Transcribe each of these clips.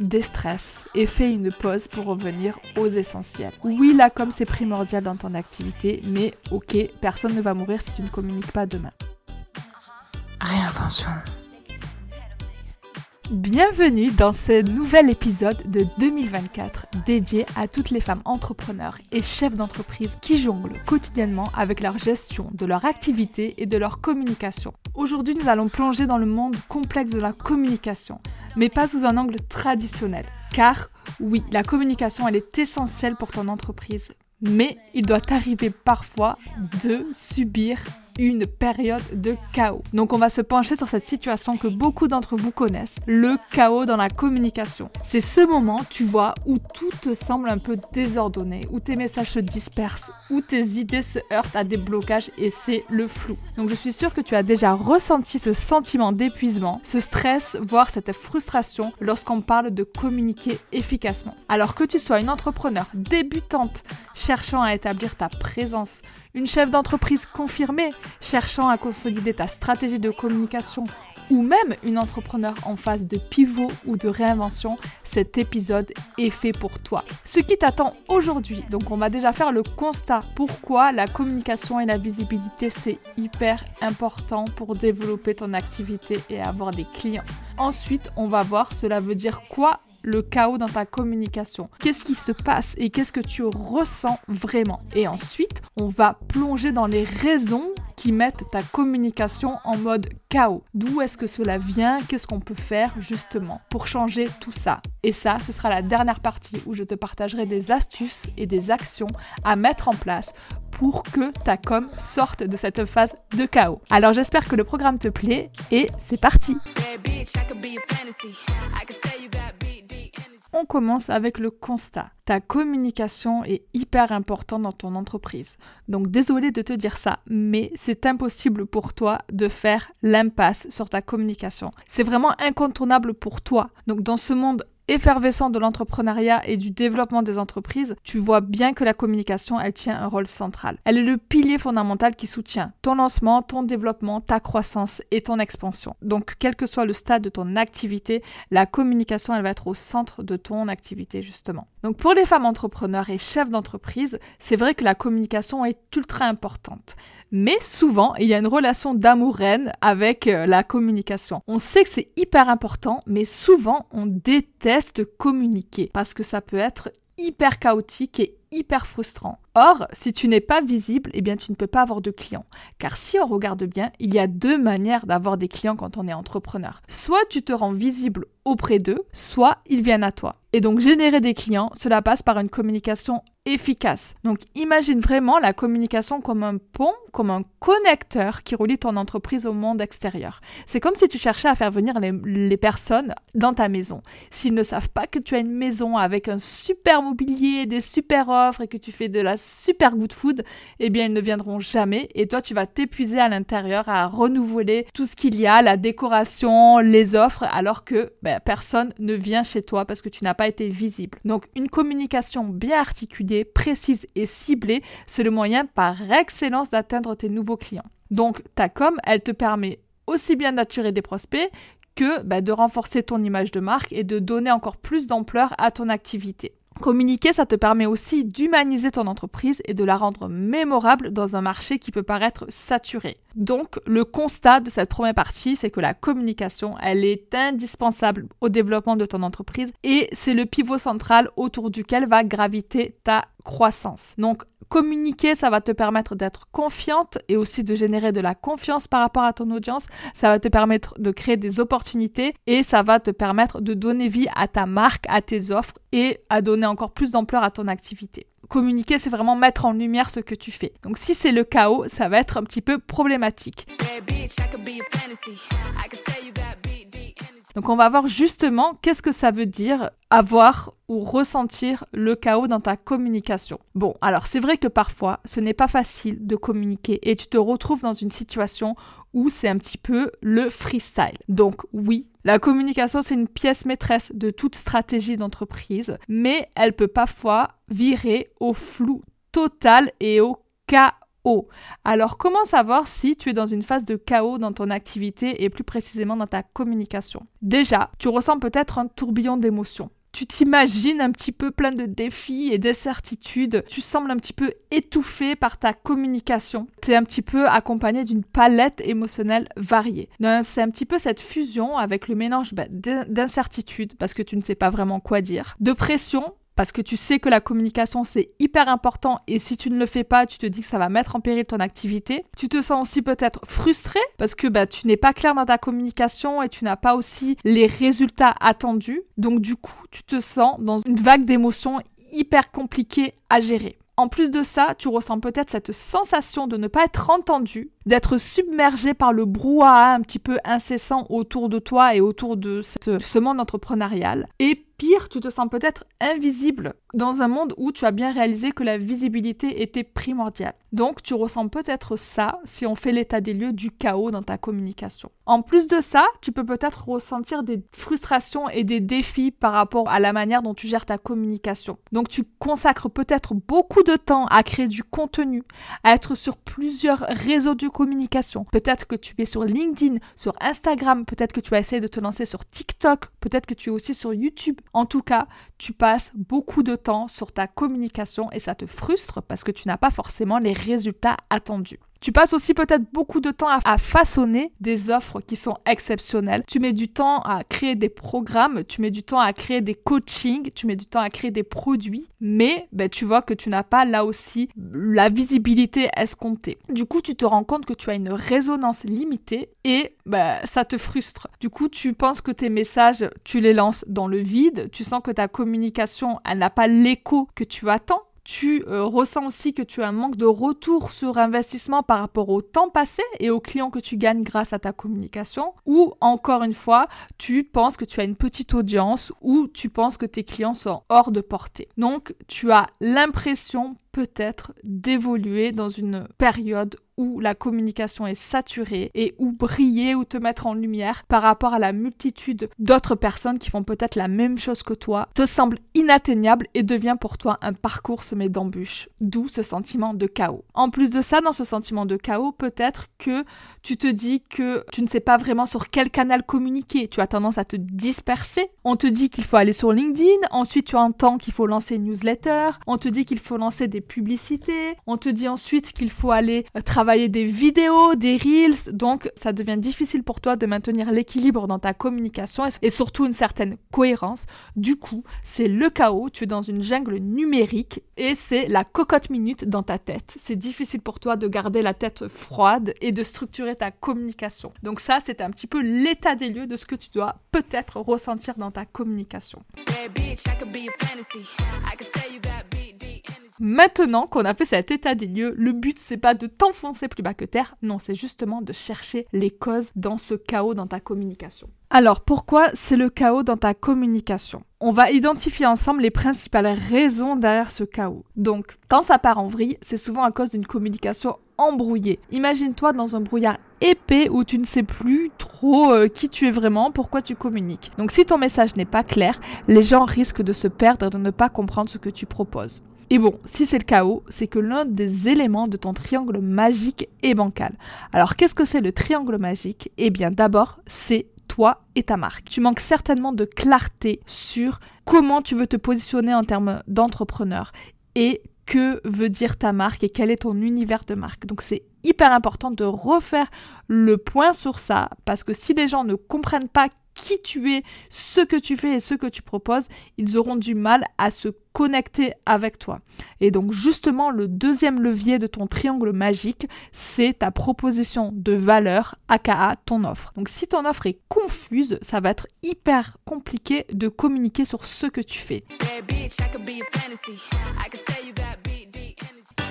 déstresse et fais une pause pour revenir aux essentiels. Oui, la com c'est primordial dans ton activité, mais ok, personne ne va mourir si tu ne communiques pas demain. Réinvention. Bienvenue dans ce nouvel épisode de 2024 dédié à toutes les femmes entrepreneurs et chefs d'entreprise qui jonglent quotidiennement avec leur gestion de leur activité et de leur communication. Aujourd'hui, nous allons plonger dans le monde complexe de la communication, mais pas sous un angle traditionnel. Car oui, la communication, elle est essentielle pour ton entreprise, mais il doit arriver parfois de subir une période de chaos. Donc on va se pencher sur cette situation que beaucoup d'entre vous connaissent, le chaos dans la communication. C'est ce moment, tu vois, où tout te semble un peu désordonné, où tes messages se dispersent, où tes idées se heurtent à des blocages et c'est le flou. Donc je suis sûre que tu as déjà ressenti ce sentiment d'épuisement, ce stress, voire cette frustration lorsqu'on parle de communiquer efficacement. Alors que tu sois une entrepreneur débutante cherchant à établir ta présence, une chef d'entreprise confirmée cherchant à consolider ta stratégie de communication ou même une entrepreneur en phase de pivot ou de réinvention, cet épisode est fait pour toi. Ce qui t'attend aujourd'hui, donc on va déjà faire le constat pourquoi la communication et la visibilité c'est hyper important pour développer ton activité et avoir des clients. Ensuite, on va voir cela veut dire quoi le chaos dans ta communication. Qu'est-ce qui se passe et qu'est-ce que tu ressens vraiment? Et ensuite, on va plonger dans les raisons qui mettent ta communication en mode chaos. D'où est-ce que cela vient? Qu'est-ce qu'on peut faire justement pour changer tout ça? Et ça, ce sera la dernière partie où je te partagerai des astuces et des actions à mettre en place pour que ta com sorte de cette phase de chaos. Alors j'espère que le programme te plaît et c'est parti. On commence avec le constat. Ta communication est hyper importante dans ton entreprise. Donc désolé de te dire ça, mais c'est impossible pour toi de faire l'impasse sur ta communication. C'est vraiment incontournable pour toi. Donc dans ce monde effervescent de l'entrepreneuriat et du développement des entreprises, tu vois bien que la communication, elle tient un rôle central. Elle est le pilier fondamental qui soutient ton lancement, ton développement, ta croissance et ton expansion. Donc, quel que soit le stade de ton activité, la communication, elle va être au centre de ton activité, justement. Donc, pour les femmes entrepreneurs et chefs d'entreprise, c'est vrai que la communication est ultra importante. Mais souvent, il y a une relation d'amour-haine avec euh, la communication. On sait que c'est hyper important, mais souvent, on déteste communiquer parce que ça peut être hyper chaotique et hyper frustrant. Or, si tu n'es pas visible, eh bien tu ne peux pas avoir de clients. Car si on regarde bien, il y a deux manières d'avoir des clients quand on est entrepreneur. Soit tu te rends visible auprès d'eux, soit ils viennent à toi. Et donc générer des clients, cela passe par une communication efficace. Donc imagine vraiment la communication comme un pont, comme un connecteur qui relie ton entreprise au monde extérieur. C'est comme si tu cherchais à faire venir les, personnes dans ta maison. S'ils ne savent pas que tu as une maison avec un super mobilier, des super offres et que tu fais de la super good food, eh bien ils ne viendront jamais et toi tu vas t'épuiser à l'intérieur à renouveler tout ce qu'il y a, la décoration, les offres, alors que ben, personne ne vient chez toi parce que tu n'as pas été visible. Donc une communication bien articulée, précise et ciblée, c'est le moyen par excellence d'atteindre tes nouveaux clients. Donc ta com, elle te permet aussi bien d'attirer des prospects que ben, de renforcer ton image de marque et de donner encore plus d'ampleur à ton activité. Communiquer, ça te permet aussi d'humaniser ton entreprise et de la rendre mémorable dans un marché qui peut paraître saturé. Donc, le constat de cette première partie, c'est que la communication, elle est indispensable au développement de ton entreprise et c'est le pivot central autour duquel va graviter ta croissance. Donc, communiquer, ça va te permettre d'être confiante et aussi de générer de la confiance par rapport à ton audience. Ça va te permettre de créer des opportunités et ça va te permettre de donner vie à ta marque, à tes offres et à donner encore plus d'ampleur à ton activité. Communiquer, c'est vraiment mettre en lumière ce que tu fais. Donc si c'est le chaos, ça va être un petit peu problématique. Donc on va voir justement qu'est-ce que ça veut dire avoir ou ressentir le chaos dans ta communication. Bon, alors c'est vrai que parfois ce n'est pas facile de communiquer et tu te retrouves dans une situation où c'est un petit peu le freestyle. Donc oui, la communication c'est une pièce maîtresse de toute stratégie d'entreprise, mais elle peut parfois virer au flou total et au chaos Alors comment savoir si tu es dans une phase de chaos dans ton activité et plus précisément dans ta communication? Déjà, tu ressens peut-être un tourbillon d'émotions. Tu t'imagines un petit peu plein de défis et d'incertitudes. Tu sembles un petit peu étouffé par ta communication. Tu es un petit peu accompagné d'une palette émotionnelle variée. C'est un petit peu cette fusion avec le mélange bah, d'incertitude parce que tu ne sais pas vraiment quoi dire, de pression parce que tu sais que la communication c'est hyper important et si tu ne le fais pas, tu te dis que ça va mettre en péril ton activité. Tu te sens aussi peut-être frustré parce que bah, tu n'es pas clair dans ta communication et tu n'as pas aussi les résultats attendus. Donc du coup, tu te sens dans une vague d'émotions hyper compliquées à gérer. En plus de ça, tu ressens peut-être cette sensation de ne pas être entendu, d'être submergé par le brouhaha un petit peu incessant autour de toi et autour de ce monde entrepreneurial. Et Pire, tu te sens peut-être invisible dans un monde où tu as bien réalisé que la visibilité était primordiale. Donc tu ressens peut-être ça si on fait l'état des lieux du chaos dans ta communication. En plus de ça, tu peux peut-être ressentir des frustrations et des défis par rapport à la manière dont tu gères ta communication. Donc tu consacres peut-être beaucoup de temps à créer du contenu, à être sur plusieurs réseaux de communication. Peut-être que tu es sur LinkedIn, sur Instagram, peut-être que tu vas essayer de te lancer sur TikTok, peut-être que tu es aussi sur YouTube. En tout cas, tu passes beaucoup de temps sur ta communication et ça te frustre parce que tu n'as pas forcément les résultats attendus. Tu passes aussi peut-être beaucoup de temps à, façonner des offres qui sont exceptionnelles. Tu mets du temps à créer des programmes, tu mets du temps à créer des coachings, tu mets du temps à créer des produits, mais ben, tu vois que tu n'as pas là aussi la visibilité escomptée. Du coup, tu te rends compte que tu as une résonance limitée et ben, ça te frustre. Du coup, tu penses que tes messages, tu les lances dans le vide, tu sens que ta communication, elle n'a pas l'écho que tu attends tu euh, ressens aussi que tu as un manque de retour sur investissement par rapport au temps passé et aux clients que tu gagnes grâce à ta communication, ou encore une fois, tu penses que tu as une petite audience ou tu penses que tes clients sont hors de portée. Donc, tu as l'impression peut-être d'évoluer dans une période où la communication est saturée et où briller ou te mettre en lumière par rapport à la multitude d'autres personnes qui font peut-être la même chose que toi te semble inatteignable et devient pour toi un parcours semé d'embûches, d'où ce sentiment de chaos. En plus de ça, dans ce sentiment de chaos, peut-être que tu te dis que tu ne sais pas vraiment sur quel canal communiquer, tu as tendance à te disperser. On te dit qu'il faut aller sur LinkedIn, ensuite tu entends qu'il faut lancer une newsletter, on te dit qu'il faut lancer des publicités, on te dit ensuite qu'il faut aller euh, des vidéos, des reels, donc ça devient difficile pour toi de maintenir l'équilibre dans ta communication et surtout une certaine cohérence. Du coup, c'est le chaos, tu es dans une jungle numérique et c'est la cocotte minute dans ta tête. C'est difficile pour toi de garder la tête froide et de structurer ta communication. Donc ça, c'est un petit peu l'état des lieux de ce que tu dois peut-être ressentir dans ta communication. Maintenant qu'on a fait cet état des lieux, le but c'est pas de t'enfoncer plus bas que terre, non, c'est justement de chercher les causes dans ce chaos dans ta communication. Alors pourquoi c'est le chaos dans ta communication? On va identifier ensemble les principales raisons derrière ce chaos. Donc, quand ça part en vrille, c'est souvent à cause d'une communication embrouillée. Imagine-toi dans un brouillard épais où tu ne sais plus trop euh, qui tu es vraiment, pourquoi tu communiques. Donc si ton message n'est pas clair, les gens risquent de se perdre et de ne pas comprendre ce que tu proposes. Et bon, si c'est le chaos, c'est que l'un des éléments de ton triangle magique est bancal. Alors qu'est-ce que c'est le triangle magique? Eh bien d'abord, c'est toi et ta marque. Tu manques certainement de clarté sur comment tu veux te positionner en termes d'entrepreneur et que veut dire ta marque et quel est ton univers de marque. Donc c'est hyper important de refaire le point sur ça parce que si les gens ne comprennent pas qui tu es, ce que tu fais et ce que tu proposes, ils auront du mal à se connecter avec toi. Et donc justement, le deuxième levier de ton triangle magique, c'est ta proposition de valeur, aka ton offre. Donc si ton offre est confuse, ça va être hyper compliqué de communiquer sur ce que tu fais.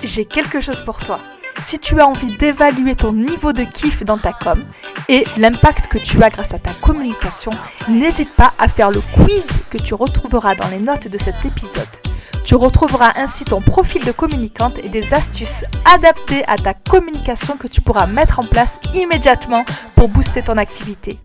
J'ai quelque chose pour toi si tu as envie d'évaluer ton niveau de kiff dans ta com et l'impact que tu as grâce à ta communication, n'hésite pas à faire le quiz que tu retrouveras dans les notes de cet épisode. Tu retrouveras ainsi ton profil de communicante et des astuces adaptées à ta communication que tu pourras mettre en place immédiatement pour booster ton activité.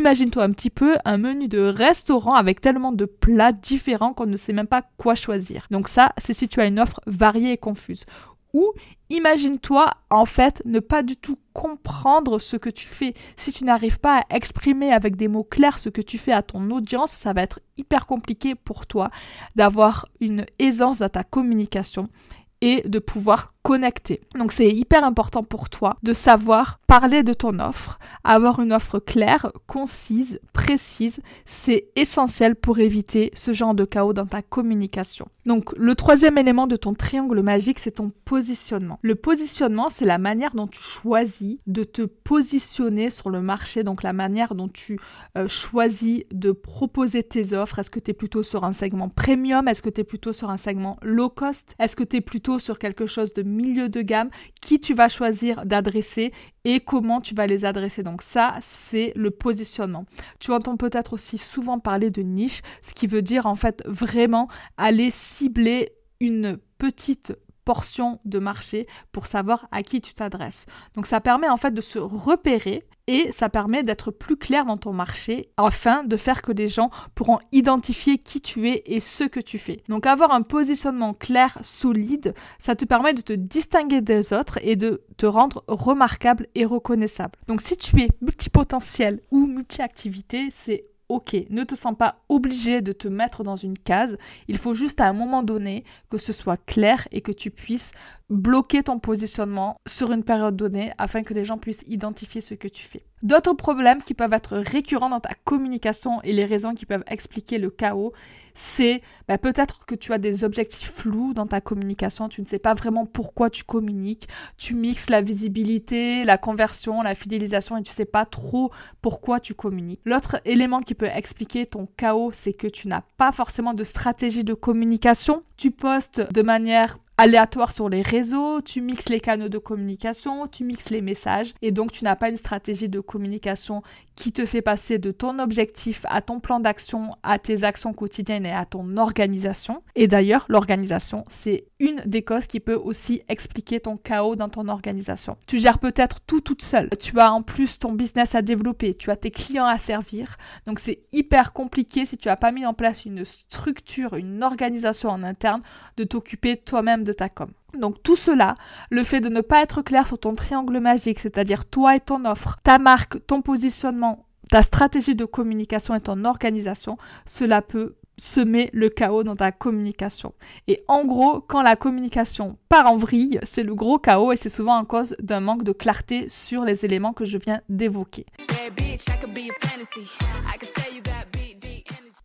Imagine-toi un petit peu un menu de restaurant avec tellement de plats différents qu'on ne sait même pas quoi choisir. Donc ça, c'est si tu as une offre variée et confuse. Ou imagine-toi en fait ne pas du tout comprendre ce que tu fais. Si tu n'arrives pas à exprimer avec des mots clairs ce que tu fais à ton audience, ça va être hyper compliqué pour toi d'avoir une aisance dans ta communication et de pouvoir connecter. Donc c'est hyper important pour toi de savoir parler de ton offre, avoir une offre claire, concise, précise. C'est essentiel pour éviter ce genre de chaos dans ta communication. Donc le troisième élément de ton triangle magique, c'est ton positionnement. Le positionnement, c'est la manière dont tu choisis de te positionner sur le marché, donc la manière dont tu euh, choisis de proposer tes offres. Est-ce que tu es plutôt sur un segment premium? Est-ce que tu es plutôt sur un segment low cost? Est-ce que tu es plutôt sur quelque chose de milieu de gamme Qui tu vas choisir d'adresser et comment tu vas les adresser. Donc ça, c'est le positionnement. Tu entends peut-être aussi souvent parler de niche, ce qui veut dire en fait vraiment aller cibler une petite portion de marché pour savoir à qui tu t'adresses. Donc ça permet en fait de se repérer et ça permet d'être plus clair dans ton marché afin de faire que les gens pourront identifier qui tu es et ce que tu fais. Donc avoir un positionnement clair, solide, ça te permet de te distinguer des autres et de te rendre remarquable et reconnaissable. Donc si tu es multipotentiel ou multi-activité, c'est ok, ne te sens pas obligé de te mettre dans une case. Il faut juste à un moment donné que ce soit clair et que tu puisses bloquer ton positionnement sur une période donnée afin que les gens puissent identifier ce que tu fais. D'autres problèmes qui peuvent être récurrents dans ta communication et les raisons qui peuvent expliquer le chaos, c'est bah, peut-être que tu as des objectifs flous dans ta communication, tu ne sais pas vraiment pourquoi tu communiques, tu mixes la visibilité, la conversion, la fidélisation et tu ne sais pas trop pourquoi tu communiques. L'autre élément qui peut expliquer ton chaos, c'est que tu n'as pas forcément de stratégie de communication. Tu postes de manière aléatoire sur les réseaux, tu mixes les canaux de communication, tu mixes les messages et donc tu n'as pas une stratégie de communication qui te fait passer de ton objectif à ton plan d'action, à tes actions quotidiennes et à ton organisation. Et d'ailleurs, l'organisation, c'est une des causes qui peut aussi expliquer ton chaos dans ton organisation. Tu gères peut-être tout toute seule. Tu as en plus ton business à développer, tu as tes clients à servir. Donc c'est hyper compliqué si tu n'as pas mis en place une structure, une organisation en interne de t'occuper toi-même de ta com. Donc tout cela, le fait de ne pas être clair sur ton triangle magique, c'est-à-dire toi et ton offre, ta marque, ton positionnement, ta stratégie de communication et ton organisation, cela peut semer le chaos dans ta communication. Et en gros, quand la communication part en vrille, c'est le gros chaos et c'est souvent en cause d'un manque de clarté sur les éléments que je viens d'évoquer.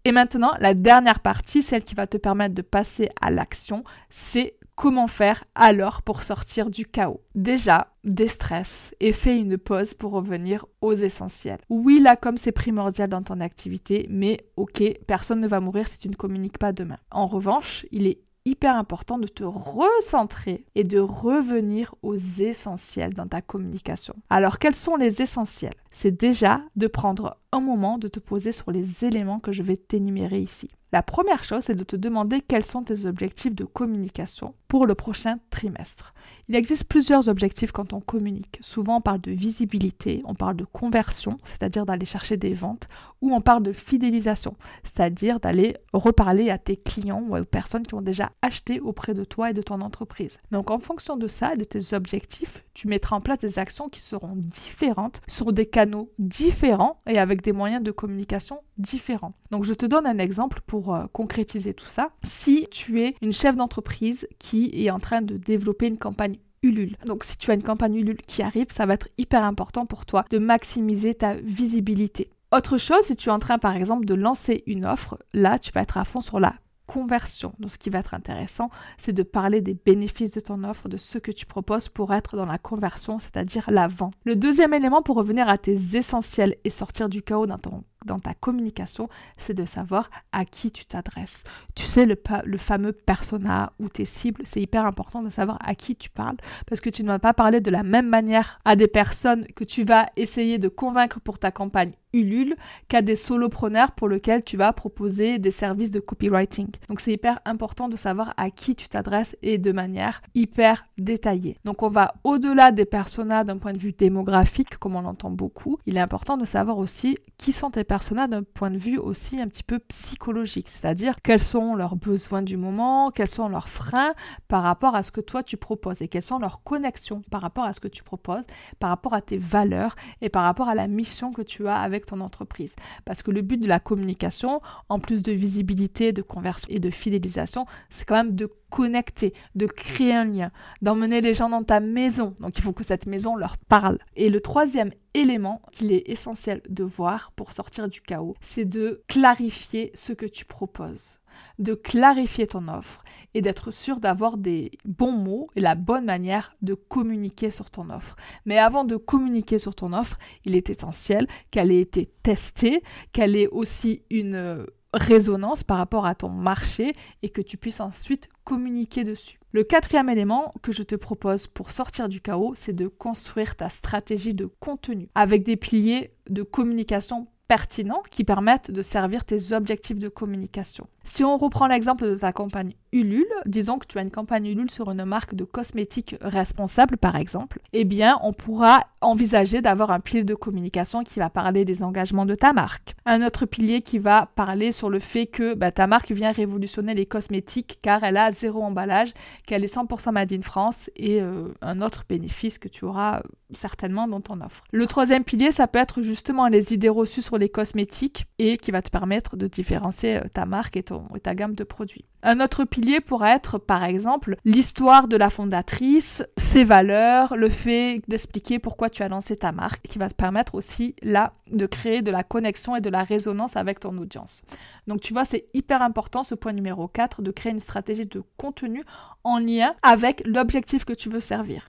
Et maintenant, la dernière partie, celle qui va te permettre de passer à l'action, c'est Comment faire alors pour sortir du chaos Déjà, déstresse et fais une pause pour revenir aux essentiels. Oui, là, comme c'est primordial dans ton activité, mais ok, personne ne va mourir si tu ne communiques pas demain. En revanche, il est hyper important de te recentrer et de revenir aux essentiels dans ta communication. Alors, quels sont les essentiels? C'est déjà de prendre un moment de te poser sur les éléments que je vais t'énumérer ici. La première chose, c'est de te demander quels sont tes objectifs de communication pour le prochain trimestre. Il existe plusieurs objectifs quand on communique. Souvent, on parle de visibilité, on parle de conversion, c'est-à-dire d'aller chercher des ventes, ou on parle de fidélisation, c'est-à-dire d'aller reparler à tes clients ou aux personnes qui ont déjà acheté auprès de toi et de ton entreprise. Donc, en fonction de ça et de tes objectifs, tu mettras en place des actions qui seront différentes sur des canaux différents et avec des moyens de communication différents. Donc, je te donne un exemple pour euh, concrétiser tout ça. Si tu es une chef d'entreprise qui est en train de développer une campagne Ulule. Donc si tu as une campagne Ulule qui arrive, ça va être hyper important pour toi de maximiser ta visibilité. Autre chose, si tu es en train par exemple de lancer une offre, là tu vas être à fond sur la conversion. Donc ce qui va être intéressant, c'est de parler des bénéfices de ton offre, de ce que tu proposes pour être dans la conversion, c'est-à-dire la vente. Le deuxième élément pour revenir à tes essentiels et sortir du chaos dans ton dans ta communication, c'est de savoir à qui tu t'adresses. Tu sais, le, fameux persona ou tes cibles, c'est hyper important de savoir à qui tu parles parce que tu ne vas pas parler de la même manière à des personnes que tu vas essayer de convaincre pour ta campagne Ulule qu'à des solopreneurs pour lesquels tu vas proposer des services de copywriting. Donc c'est hyper important de savoir à qui tu t'adresses et de manière hyper détaillée. Donc on va au-delà des personas d'un point de vue démographique, comme on l'entend beaucoup. Il est important de savoir aussi qui sont tes personas d'un point de vue aussi un petit peu psychologique, c'est-à-dire quels sont leurs besoins du moment, quels sont leurs freins par rapport à ce que toi tu proposes et quelles sont leurs connexions par rapport à ce que tu proposes, par rapport à tes valeurs et par rapport à la mission que tu as avec ton entreprise. Parce que le but de la communication, en plus de visibilité, de conversion et de fidélisation, c'est quand même de connecter, de créer un lien, d'emmener les gens dans ta maison. Donc il faut que cette maison leur parle. Et le troisième élément qu'il est essentiel de voir pour sortir du chaos, c'est de clarifier ce que tu proposes de clarifier ton offre et d'être sûr d'avoir des bons mots et la bonne manière de communiquer sur ton offre. Mais avant de communiquer sur ton offre, il est essentiel qu'elle ait été testée, qu'elle ait aussi une résonance par rapport à ton marché et que tu puisses ensuite communiquer dessus. Le quatrième élément que je te propose pour sortir du chaos, c'est de construire ta stratégie de contenu avec des piliers de communication pertinents qui permettent de servir tes objectifs de communication. Si on reprend l'exemple de ta campagne Ulule, disons que tu as une campagne Ulule sur une marque de cosmétiques responsable par exemple, eh bien on pourra envisager d'avoir un pilier de communication qui va parler des engagements de ta marque. Un autre pilier qui va parler sur le fait que bah, ta marque vient révolutionner les cosmétiques car elle a zéro emballage, qu'elle est 100% made in France et euh, un autre bénéfice que tu auras euh, certainement dans ton offre. Le troisième pilier, ça peut être justement les idées reçues sur les cosmétiques et qui va te permettre de différencier euh, ta marque et ton et ta gamme de produits. Un autre pilier pourrait être par exemple l'histoire de la fondatrice, ses valeurs, le fait d'expliquer pourquoi tu as lancé ta marque, qui va te permettre aussi là de créer de la connexion et de la résonance avec ton audience. Donc tu vois, c'est hyper important ce point numéro 4 de créer une stratégie de contenu en lien avec l'objectif que tu veux servir.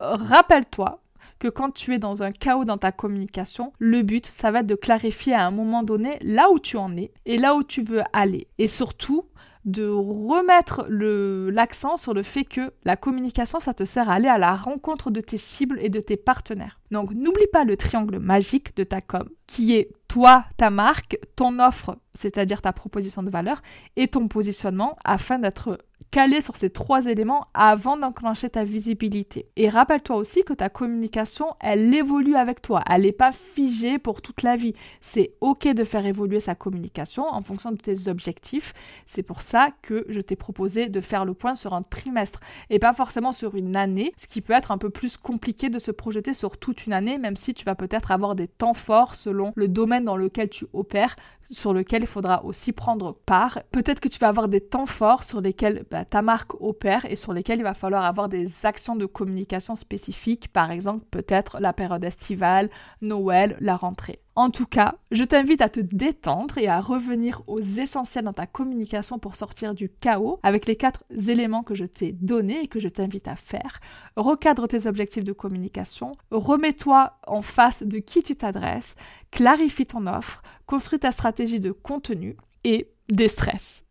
Rappelle-toi que quand tu es dans un chaos dans ta communication, le but, ça va être de clarifier à un moment donné là où tu en es et là où tu veux aller. Et surtout, de remettre l'accent sur le fait que la communication, ça te sert à aller à la rencontre de tes cibles et de tes partenaires. Donc n'oublie pas le triangle magique de ta com, qui est toi, ta marque, ton offre, c'est-à-dire ta proposition de valeur, et ton positionnement, afin d'être calé sur ces trois éléments avant d'enclencher ta visibilité. Et rappelle-toi aussi que ta communication, elle évolue avec toi. Elle n'est pas figée pour toute la vie. C'est ok de faire évoluer sa communication en fonction de tes objectifs. C'est pour ça que je t'ai proposé de faire le point sur un trimestre et pas forcément sur une année, ce qui peut être un peu plus compliqué de se projeter sur toute une année, même si tu vas peut-être avoir des temps forts selon le domaine dans lequel tu opères sur lequel il faudra aussi prendre part. Peut-être que tu vas avoir des temps forts sur lesquels bah, ta marque opère et sur lesquels il va falloir avoir des actions de communication spécifiques, par exemple peut-être la période estivale, Noël, la rentrée. En tout cas, je t'invite à te détendre et à revenir aux essentiels dans ta communication pour sortir du chaos avec les quatre éléments que je t'ai donnés et que je t'invite à faire. Recadre tes objectifs de communication, remets-toi en face de qui tu t'adresses, clarifie ton offre, construis ta stratégie de contenu et déstresse.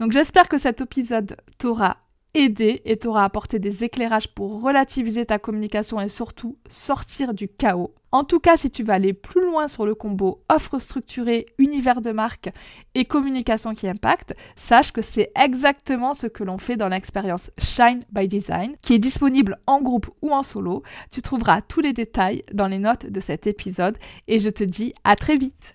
Donc j'espère que cet épisode t'aura aider et t'aura apporté des éclairages pour relativiser ta communication et surtout sortir du chaos. En tout cas, si tu veux aller plus loin sur le combo offre structurée, univers de marque et communication qui impacte, sache que c'est exactement ce que l'on fait dans l'expérience Shine by Design, qui est disponible en groupe ou en solo. Tu trouveras tous les détails dans les notes de cet épisode et je te dis à très vite.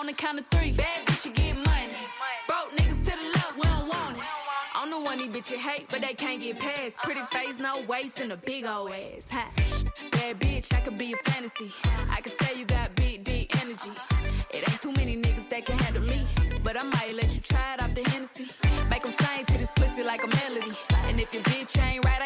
On the count of three. Bad bitch, you get money. Broke niggas to the left. bitch you hate, but they can't get past. Pretty face, no waist, and a big old ass. Huh? Bad bitch, I could be a fantasy. I could tell you got big, deep energy. It ain't too many niggas that can handle me. But I might let you try it off the Hennessy. Make them sing to this pussy like a melody. And if your bitch ain't right,